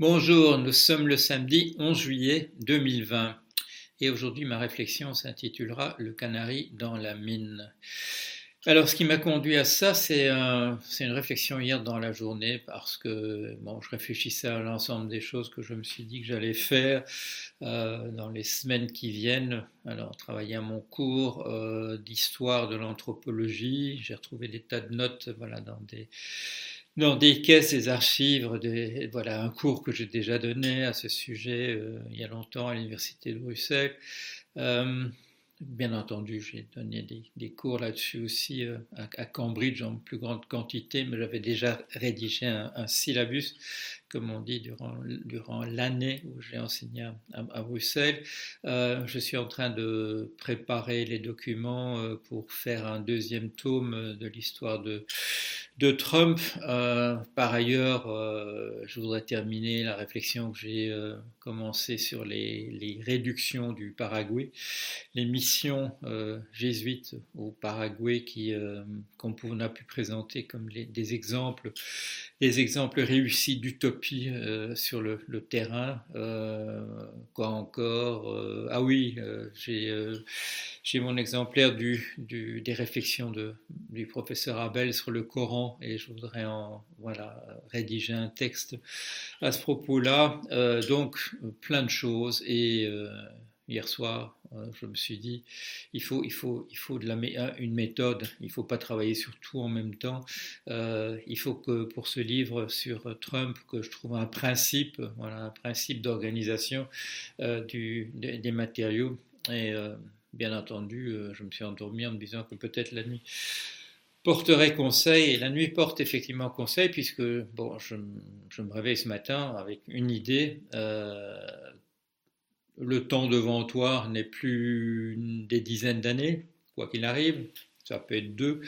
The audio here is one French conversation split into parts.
Bonjour, nous sommes le samedi 11 juillet 2020 et aujourd'hui ma réflexion s'intitulera Le canari dans la mine. Alors ce qui m'a conduit à ça, c'est une réflexion hier dans la journée parce que bon, je réfléchissais à l'ensemble des choses que je me suis dit que j'allais faire euh, dans les semaines qui viennent. Alors travailler à mon cours euh, d'histoire de l'anthropologie, j'ai retrouvé des tas de notes voilà, dans des dans des caisses, des archives, voilà un cours que j'ai déjà donné à ce sujet euh, il y a longtemps à l'université de Bruxelles. Euh, bien entendu, j'ai donné des, cours là-dessus aussi euh, à, Cambridge en plus grande quantité, mais j'avais déjà rédigé un, syllabus, comme on dit, durant, durant l'année où j'ai enseigné à, Bruxelles. je suis en train de préparer les documents pour faire un deuxième tome de l'histoire de de Trump. Euh, par ailleurs, euh, je voudrais terminer la réflexion que j'ai euh, commencée sur les, réductions du Paraguay, les missions jésuites au Paraguay qui qu'on a pu présenter comme des exemples, des exemples réussis d'utopie sur le, terrain. quoi encore Ah oui, j'ai mon exemplaire du, des réflexions de, du professeur Abel sur le Coran et je voudrais en voilà rédiger un texte à ce propos-là. Euh, donc plein de choses et euh, hier soir euh, je me suis dit il faut il faut il faut de la une méthode. Il ne faut pas travailler sur tout en même temps. il faut que pour ce livre sur Trump que je trouve un principe voilà un principe d'organisation du des, matériaux et bien entendu, euh, je me suis endormi en me disant que peut-être la nuit porterait conseil, et la nuit porte effectivement conseil, puisque bon, je, me réveille ce matin avec une idée. Euh, le temps devant toi n'est plus des dizaines d'années, quoi qu'il arrive ça peut être deux,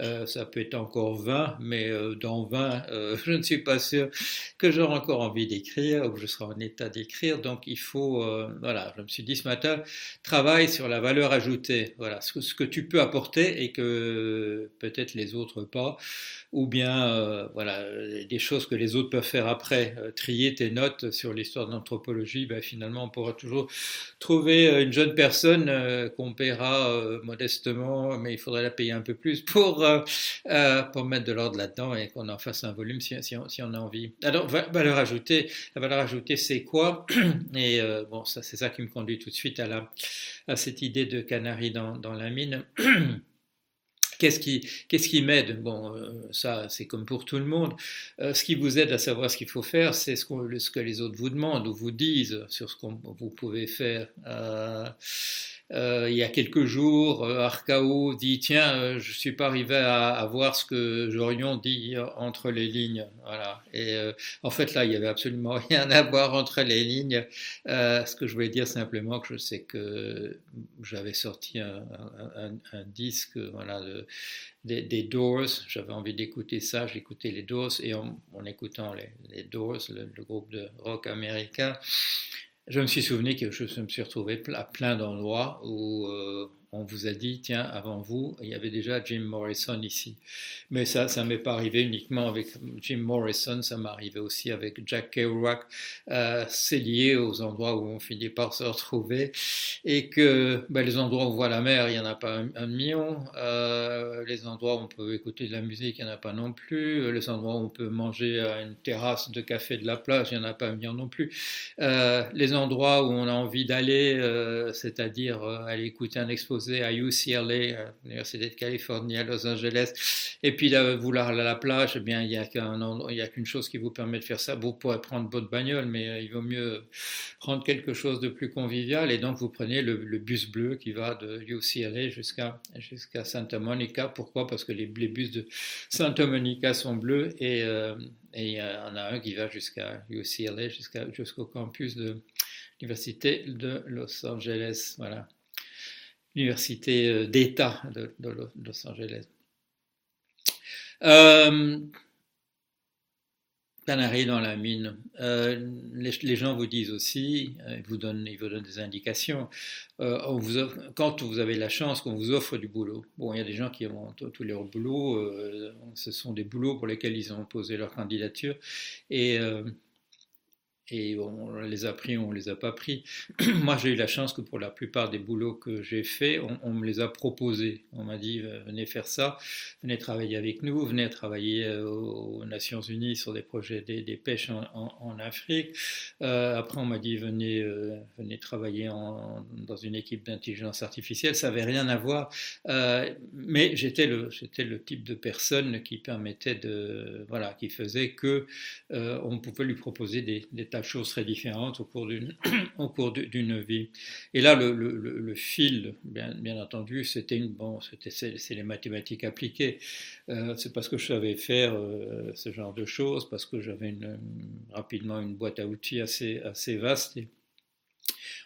euh, ça peut être encore 20, mais euh, dans 20, euh, je ne suis pas sûr que j'aurai encore envie d'écrire ou que je serai en état d'écrire. Donc il faut, voilà, je me suis dit ce matin, travaille sur la valeur ajoutée, voilà, ce, que tu peux apporter et que peut-être les autres pas ou bien euh, voilà des choses que les autres peuvent faire après. Euh, trier tes notes sur l'histoire de l'anthropologie, ben, finalement on pourra toujours trouver euh, une jeune personne qu'on paiera modestement, mais il faudrait la payer un peu plus pour pour mettre de l'ordre là-dedans et qu'on en fasse un volume si, on, a envie. Alors valeur ajoutée, la valeur ajoutée c'est quoi? Et bon ça c'est ça qui me conduit tout de suite à la à cette idée de canari dans, la mine. Qu'est-ce qui, qu'est-ce qui m'aide? Bon, euh, ça, c'est comme pour tout le monde. Euh, ce qui vous aide à savoir ce qu'il faut faire, c'est ce, que les autres vous demandent ou vous disent sur ce que vous pouvez faire. Euh, euh, il y a quelques jours, euh, Arcao dit tiens, euh, je suis pas arrivé à, voir ce que Jorion dit entre les lignes. Voilà. Et en fait là, il y avait absolument rien à voir entre les lignes. ce que je voulais dire simplement que je sais que j'avais sorti un, disque, voilà, de, des, Doors. J'avais envie d'écouter ça. J'écoutais les Doors et en, écoutant les, Doors, le, groupe de rock américain je me suis souvenu que je me suis retrouvé à plein d'endroits où euh, on vous a dit, tiens, avant vous, il y avait déjà Jim Morrison ici. Mais ça, ça m'est pas arrivé uniquement avec Jim Morrison, ça m'est arrivé aussi avec Jack Kerouac. Euh, c'est lié aux endroits où on finit par se retrouver et que ben, les endroits où on voit la mer, il n'y en a pas un, million. Euh, les endroits où on peut écouter de la musique, il n'y en a pas non plus. Les endroits où on peut manger à une terrasse de café de la plage, il n'y en a pas un million non plus. Euh, les endroits où on a envie d'aller, c'est-à-dire aller écouter un exposé à UCLA, à l'Université de Californie à Los Angeles, et puis là, vouloir aller à la plage, eh bien, il n'y a qu'une chose qui vous permet de faire ça. Vous pourrez prendre votre bagnole, mais euh, il vaut mieux prendre quelque chose de plus convivial, et donc vous prenez le, bus bleu qui va de UCLA jusqu'à jusqu'à Santa Monica. Pourquoi? Parce que les, bus de Santa Monica sont bleus, et, euh, il y en a un qui va jusqu'à UCLA, jusqu'au campus de l'Université de Los Angeles. Voilà l'université euh, d'État de, Los Angeles. Euh, Canari dans la mine. Euh, les, gens vous disent aussi, ils vous donnent, ils vous donnent des indications. quand vous avez la chance qu'on vous offre du boulot. Bon, il y a des gens qui ont tous leurs boulots. ce sont des boulots pour lesquels ils ont posé leur candidature. Et et on les a pris ou on les a pas pris. Moi, j'ai eu la chance que pour la plupart des boulots que j'ai faits, on, me les a proposés. On m'a dit venez faire ça, venez travailler avec nous, venez travailler euh, aux Nations Unies sur des projets des, pêches en, Afrique. Euh, après, on m'a dit venez, euh, venez travailler dans une équipe d'intelligence artificielle. Ça n'avait rien à voir, mais j'étais le, j'étais le type de personne qui permettait de, voilà, qui faisait que on pouvait lui proposer des, des choses très différentes au cours d'une, au cours d'une vie. Et là, le, fil, bien, entendu, c'était une, bon, c'était, c'est, les mathématiques appliquées. Euh, c'est parce que je savais faire euh, ce genre de choses, parce que j'avais rapidement une boîte à outils assez, assez vaste.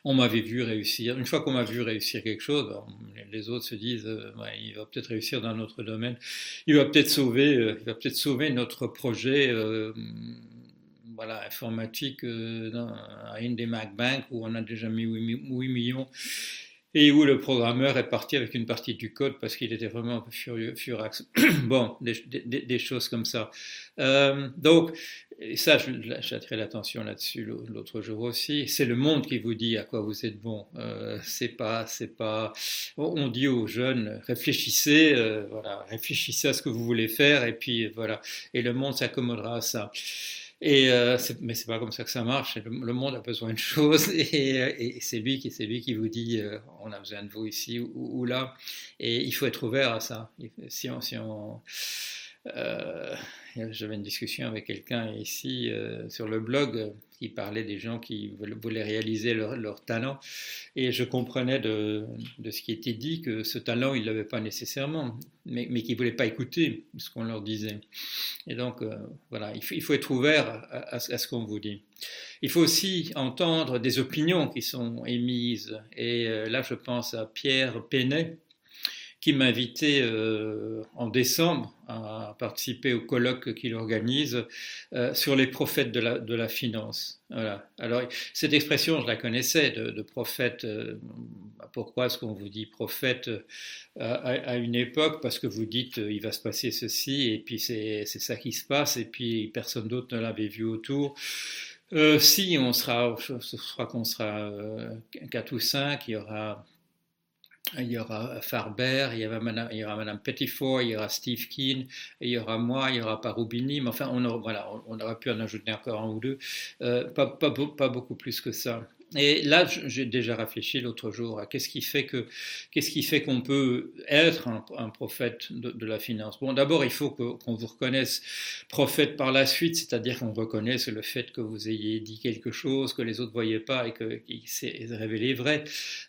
On m'avait vu réussir. Une fois qu'on m'a vu réussir quelque chose, les autres se disent, euh, il va peut-être réussir dans notre domaine, il va peut-être sauver, il va peut-être sauver notre projet voilà, informatique euh, à une des MacBank où on a déjà mis 8, millions et où le programmeur est parti avec une partie du code parce qu'il était vraiment un peu furieux, furax. bon, des, choses comme ça. Euh, donc, ça, j'attirais l'attention là-dessus l'autre jour aussi. C'est le monde qui vous dit à quoi vous êtes bon. Euh, c'est pas, c'est pas. On dit aux jeunes, réfléchissez, euh, voilà, réfléchissez à ce que vous voulez faire, et puis voilà. Et le monde s'accommodera à ça. Et euh, mais c'est pas comme ça que ça marche. Le, monde a besoin de choses et, et c'est lui qui c'est lui qui vous dit euh, on a besoin de vous ici ou, là. Et il faut être ouvert à ça. Si on, si on euh, j'avais une discussion avec quelqu'un ici euh, sur le blog qui parlait des gens qui voulaient réaliser leur, talent. Et je comprenais de, ce qui était dit que ce talent, ils ne l'avaient pas nécessairement, mais, mais qu'ils ne voulaient pas écouter ce qu'on leur disait. Et donc, euh, voilà, il faut, être ouvert à, ce qu'on vous dit. Il faut aussi entendre des opinions qui sont émises. Et là, je pense à Pierre Penet, qui m'a invité euh, en décembre à participer au colloque qu'il organise euh, sur les prophètes de la, de la finance. Voilà. Alors, cette expression, je la connaissais de, de prophète. Euh, pourquoi est-ce qu'on vous dit prophète à, une époque? Parce que vous dites il va se passer ceci, et puis c'est ça qui se passe, et puis personne d'autre ne l'avait vu autour. si on sera, je crois qu'on sera quatre ou cinq, il y aura il y aura Farber, il y, aura Madame, il y aura Madame Pettiford, il y aura Steve Keen, il y aura moi, il y aura Parubini, mais enfin, on, aura, voilà, on, aurait pu en ajouter encore un ou deux, euh, pas, pas, pas, beaucoup plus que ça. Et là, j'ai déjà réfléchi l'autre jour à qu'est-ce qui fait que qu'est-ce qui fait qu'on peut être un, prophète de, la finance. Bon, d'abord, il faut qu'on vous reconnaisse prophète par la suite, c'est-à-dire qu'on reconnaisse le fait que vous ayez dit quelque chose que les autres voyaient pas et que qui s'est révélé vrai.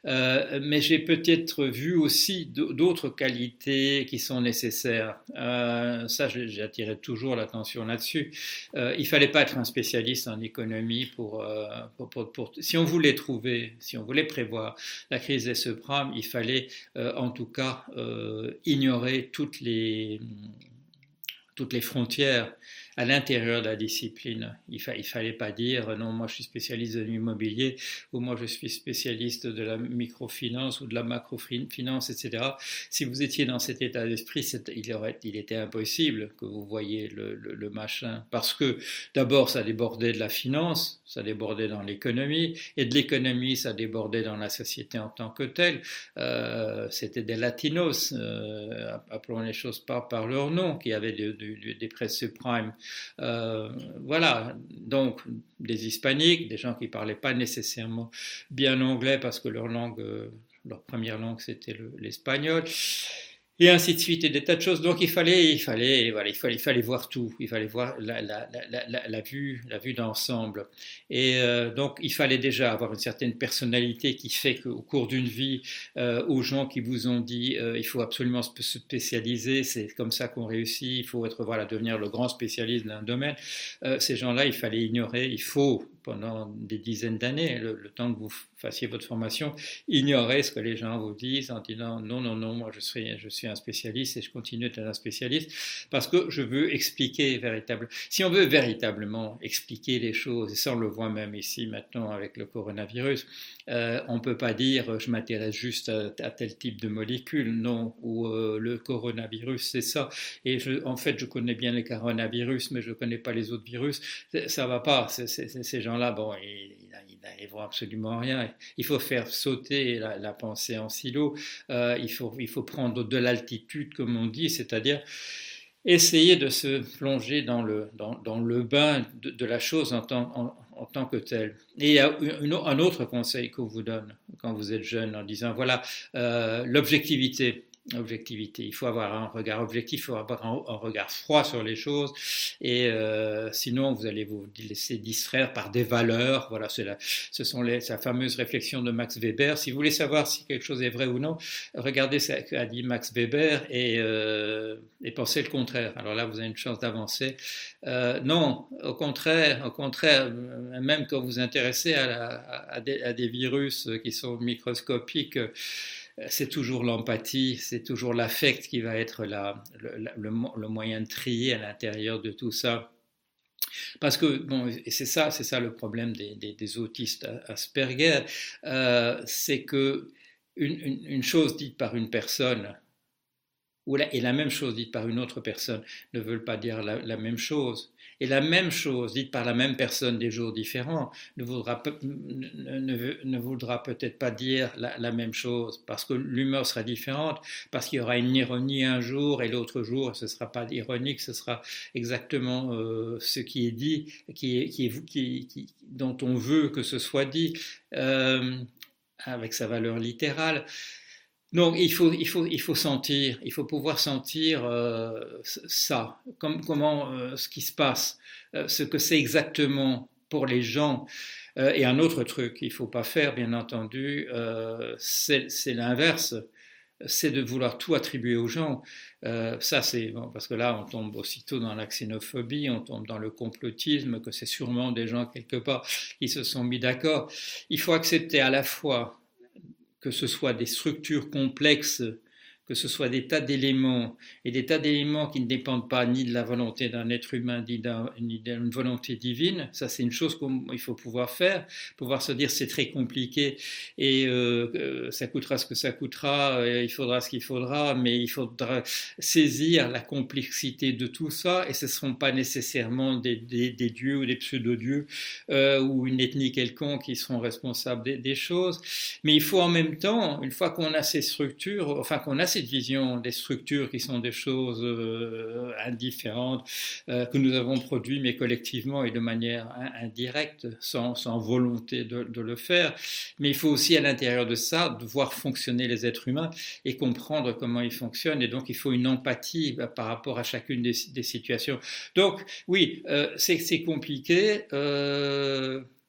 Euh, mais j'ai peut-être vu aussi d'autres qualités qui sont nécessaires. Euh, ça, j'attirais toujours l'attention là-dessus. Euh, il fallait pas être un spécialiste en économie pour, euh, pour si on voulait trouver, si on voulait prévoir la crise des subprimes, il fallait euh, en tout cas euh, ignorer toutes les, toutes les frontières à l'intérieur de la discipline. Il ne fallait pas dire euh, non, moi je suis spécialiste de l'immobilier ou moi je suis spécialiste de la microfinance ou de la macrofinance, etc. Si vous étiez dans cet état d'esprit, il, était impossible que vous voyiez le, machin parce que d'abord ça débordait de la finance, ça débordait dans l'économie et de l'économie ça débordait dans la société en tant que telle. Euh, C'était des latinos, euh, appelons les choses par, leur nom, qui avaient des presses subprimes euh, voilà, donc des hispaniques, des gens qui ne parlaient pas nécessairement bien anglais parce que leur langue, euh, leur première langue c'était l'espagnol et ainsi de suite, et des tas de choses. Donc il fallait, il fallait, voilà, il fallait, voir tout, il fallait voir la, vue, la vue d'ensemble. Et euh, donc il fallait déjà avoir une certaine personnalité qui fait qu'au cours d'une vie, euh, aux gens qui vous ont dit, euh, il faut absolument se spécialiser, c'est comme ça qu'on réussit, il faut être, voilà, devenir le grand spécialiste d'un domaine. ces gens-là, il fallait ignorer, il faut pendant des dizaines d'années, le, temps que vous fassiez votre formation, ignorez ce que les gens vous disent en disant non, non, non, moi je suis, je suis un spécialiste et je continue d'être un spécialiste parce que je veux expliquer véritablement. Si on veut véritablement expliquer les choses, et ça on le voit même ici maintenant avec le coronavirus, euh, on ne peut pas dire je m'intéresse juste à, tel type de molécule, non, ou euh, le coronavirus c'est ça. Et en fait, je connais bien le coronavirus, mais je ne connais pas les autres virus. Ça va pas. ces gens-là, bon, ils, n'arriveront absolument rien. Il faut faire sauter la, pensée en silo. Euh, il, faut, il faut prendre de l'altitude, comme on dit, c'est-à-dire essayer de se plonger dans le, dans, le bain de, la chose en tant, en, tant que telle. Et il y a un autre conseil qu'on vous donne quand vous êtes jeune en disant, voilà, euh, l'objectivité objectivité. Il faut avoir un regard objectif, il faut avoir un, regard froid sur les choses, et euh, sinon vous allez vous laisser distraire par des valeurs. Voilà, la, ce sont les, sa fameuse réflexion de Max Weber. Si vous voulez savoir si quelque chose est vrai ou non, regardez ce qu'a dit Max Weber et, euh, pensez le contraire. Alors là, vous avez une chance d'avancer. Euh, non, au contraire, au contraire, même quand vous vous intéressez à des, virus qui sont microscopiques c'est toujours l'empathie, c'est toujours l'affect qui va être le, moyen de trier à l'intérieur de tout ça. Parce que, bon, c'est ça, c'est ça le problème des, autistes Asperger, euh, c'est que une, chose dite par une personne et la même chose dite par une autre personne ne veulent pas dire la même chose. Et la même chose, dite par la même personne des jours différents, ne voudra, peut-être pas dire la, même chose, parce que l'humeur sera différente, parce qu'il y aura une ironie un jour et l'autre jour, ce ne sera pas ironique, ce sera exactement euh, ce qui est dit, qui, qui, qui, dont on veut que ce soit dit, euh, avec sa valeur littérale. Donc il faut, il faut, il faut sentir, il faut pouvoir sentir euh, ça, comme, comment euh, ce qui se passe, euh, ce que c'est exactement pour les gens. et un autre truc qu'il ne faut pas faire, bien entendu, c'est l'inverse, c'est de vouloir tout attribuer aux gens. ça, c'est bon, parce que là, on tombe aussitôt dans la xénophobie, on tombe dans le complotisme, que c'est sûrement des gens quelque part qui se sont mis d'accord. Il faut accepter à la fois que ce soit des structures complexes que ce soit des tas d'éléments et des tas d'éléments qui ne dépendent pas ni de la volonté d'un être humain ni d'une volonté divine, ça c'est une chose qu'il faut pouvoir faire, pouvoir se dire c'est très compliqué et euh, euh, ça coûtera ce que ça coûtera, il faudra ce qu'il faudra, mais il faudra saisir la complexité de tout ça et ce ne seront pas nécessairement des, dieux ou des pseudo-dieux euh, ou une ethnie quelconque qui seront responsables des, des, choses, mais il faut en même temps, une fois qu'on a ces structures, enfin qu'on a ces vision des structures qui sont des choses euh, indifférentes euh, que nous avons produites, mais collectivement et de manière indirecte, sans, volonté de, le faire. Mais il faut aussi à l'intérieur de ça voir fonctionner les êtres humains et comprendre comment ils fonctionnent. Et donc il faut une empathie bah, par rapport à chacune des, des situations. Donc oui, euh, c'est compliqué.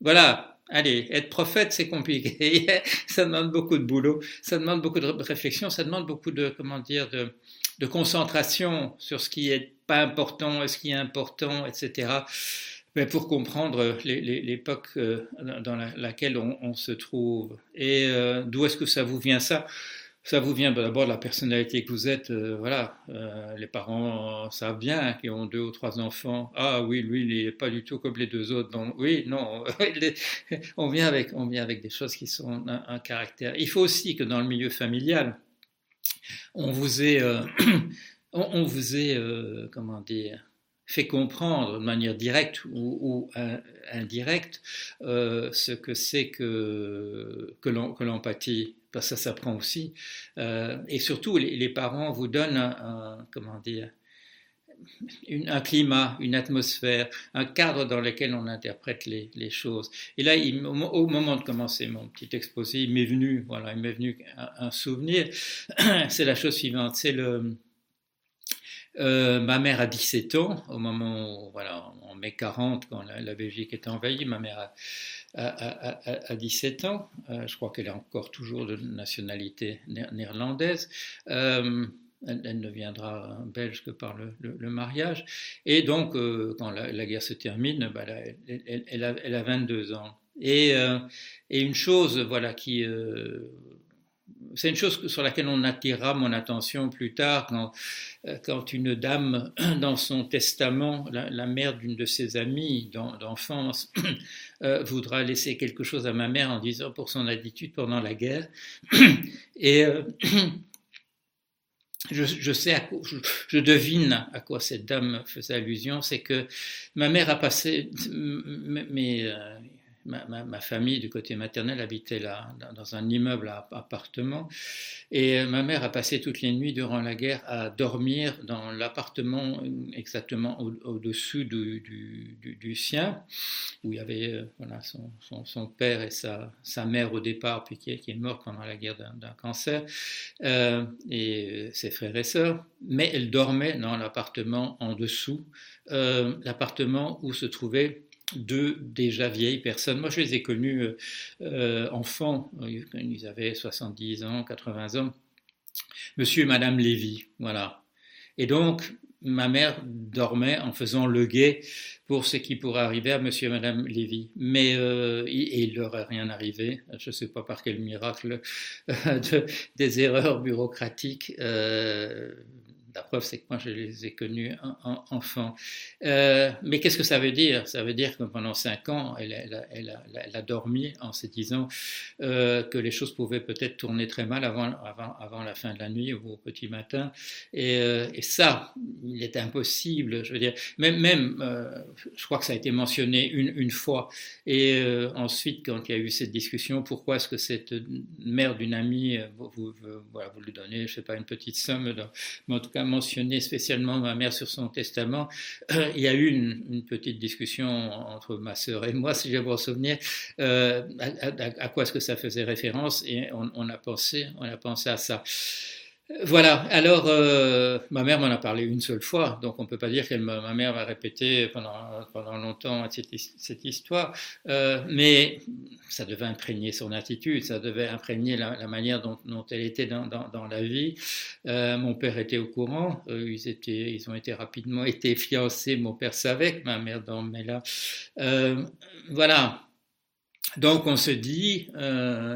voilà, Allez, être prophète, c'est compliqué. ça demande beaucoup de boulot, ça demande beaucoup de réflexion, ça demande beaucoup de, comment dire, de, concentration sur ce qui est pas important ce qui est important, etc. Mais pour comprendre l'époque euh, dans laquelle on, se trouve. Et euh, d'où est-ce que ça vous vient ça? Ça vous vient d'abord de la personnalité que vous êtes. Euh, voilà, euh, les parents savent bien qu'ils ont deux ou trois enfants. Ah oui, lui, il n'est pas du tout comme les deux autres. Donc oui, non, on vient avec, on vient avec des choses qui sont un, caractère. Il faut aussi que dans le milieu familial, on vous ait, euh, on, vous ait, comment dire, fait comprendre de manière directe ou, indirecte ce que c'est que, que l'empathie parce que ça s'apprend aussi. Euh, et surtout, les, parents vous donnent un, comment dire, un climat, une atmosphère, un cadre dans lequel on interprète les, choses. Et là, au, moment de commencer mon petit exposé, il m'est venu, voilà, il m'est venu un, souvenir. C'est la chose suivante. C'est le euh, ma mère a 17 ans, au moment où, voilà, en mai 40, quand la, Belgique était envahie, ma mère a, à, 17 ans. Euh, je crois qu'elle est encore toujours de nationalité néerlandaise. Euh, elle, ne viendra belge que par le, mariage. Et donc, quand la, guerre se termine, bah, elle, a, 22 ans. Et une chose, voilà, qui c'est une chose sur laquelle on attirera mon attention plus tard quand, euh, une dame, dans son testament, la, mère d'une de ses amies d'enfance, euh, voudra laisser quelque chose à ma mère en disant pour son attitude pendant la guerre. Et euh, je, sais, à je, devine à quoi cette dame faisait allusion, c'est que ma mère a passé, mais ma, famille du côté maternel habitait là, dans un immeuble à appartement. Et ma mère a passé toutes les nuits durant la guerre à dormir dans l'appartement exactement au-dessus du, sien, où il y avait euh, son, père et sa, mère au départ, puis qui est, morte pendant la guerre d'un cancer, euh, et ses frères et sœurs. Mais elle dormait dans l'appartement en dessous, euh, l'appartement où se trouvait deux déjà vieilles personnes. Moi, je les ai connus euh, euh, enfants, ils avaient 70 ans, 80 ans. Monsieur et Madame Lévy, voilà. Et donc, ma mère dormait en faisant le guet pour ce qui pourrait arriver à monsieur et madame Lévy. Mais euh, et il leur est rien arrivé, je ne sais pas par quel miracle, des erreurs bureaucratiques. La preuve, c'est que moi, je les ai connus en, enfants. Euh, mais qu'est-ce que ça veut dire? Ça veut dire que pendant cinq ans, elle, a, dormi en se disant euh, que les choses pouvaient peut-être tourner très mal avant, la fin de la nuit ou au petit matin. Et, euh, ça, il est impossible. Je veux dire, même, je crois que ça a été mentionné une, fois. Et ensuite, quand il y a eu cette discussion, pourquoi est-ce que cette mère d'une amie, vous, vous, lui donnez, je sais pas, une petite somme, mais en tout cas, mentionné spécialement ma mère sur son testament, il y a eu une, petite discussion entre ma sœur et moi, si j'ai bon souvenir, euh, à, quoi est-ce que ça faisait référence, et on, a pensé, on a pensé à ça. Voilà, alors euh, ma mère m'en a parlé une seule fois, donc on ne peut pas dire que ma mère va répéter pendant, pendant longtemps cette, histoire, euh, mais ça devait imprégner son attitude, ça devait imprégner la, manière dont, elle était dans, dans, la vie. Euh, mon père était au courant, ils, étaient, ils ont été rapidement été fiancés, mon père savait que ma mère dormait là. voilà, donc on se dit,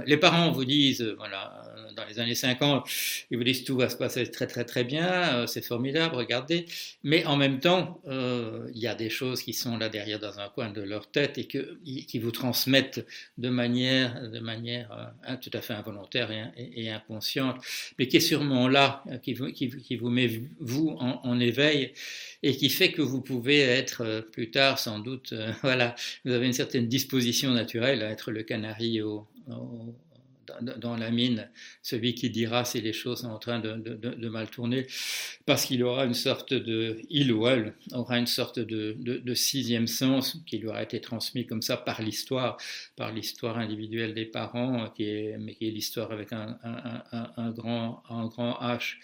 les parents vous disent, voilà, dans les années 50, ils vous disent tout va se passer très très très bien, euh, c'est formidable, regardez. Mais en même temps, euh, il y a des choses qui sont là derrière dans un coin de leur tête et qui vous transmettent de manière, de manière euh, tout à fait involontaire et, inconsciente, mais qui est sûrement là, qui vous, qui, vous met vous en, éveil et qui fait que vous pouvez être plus tard sans doute, voilà, vous avez une certaine disposition naturelle à être le canari au, dans la mine celui qui dira si les choses sont en train de, mal tourner, parce qu'il aura une sorte de, il ou elle aura une sorte de, sixième sens qui lui aura été transmis comme ça par l'histoire, par l'histoire individuelle des parents, qui est, mais qui est l'histoire avec un grand H.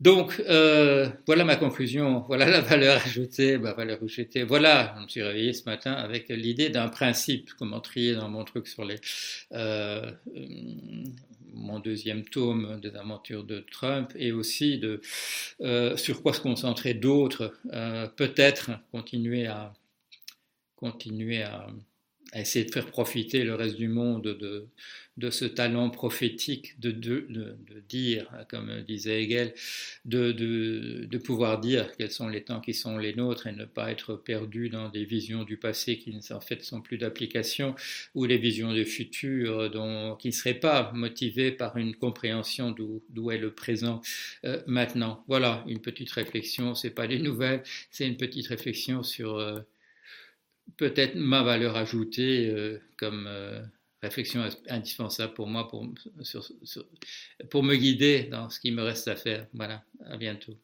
Donc, euh, voilà ma conclusion, voilà la valeur ajoutée, ma valeur ajoutée. Voilà, je me suis réveillé ce matin avec l'idée d'un principe, comment trier dans mon truc sur les, euh, mon deuxième tome des aventures de Trump, et aussi de euh, sur quoi se concentrer d'autres, peut-être continuer à continuer à essayer de faire profiter le reste du monde de, de ce talent prophétique de, de, de, dire, comme disait Hegel, de, de, pouvoir dire quels sont les temps qui sont les nôtres et ne pas être perdu dans des visions du passé qui en fait sont plus d'application ou les visions du futur dont, qui ne seraient pas motivées par une compréhension d'où est le présent euh, maintenant. Voilà, une petite réflexion, c'est pas des nouvelles, c'est une petite réflexion sur... Euh, peut-être ma valeur ajoutée euh, comme euh, réflexion indispensable pour moi pour, pour me guider dans ce qui me reste à faire. Voilà, à bientôt.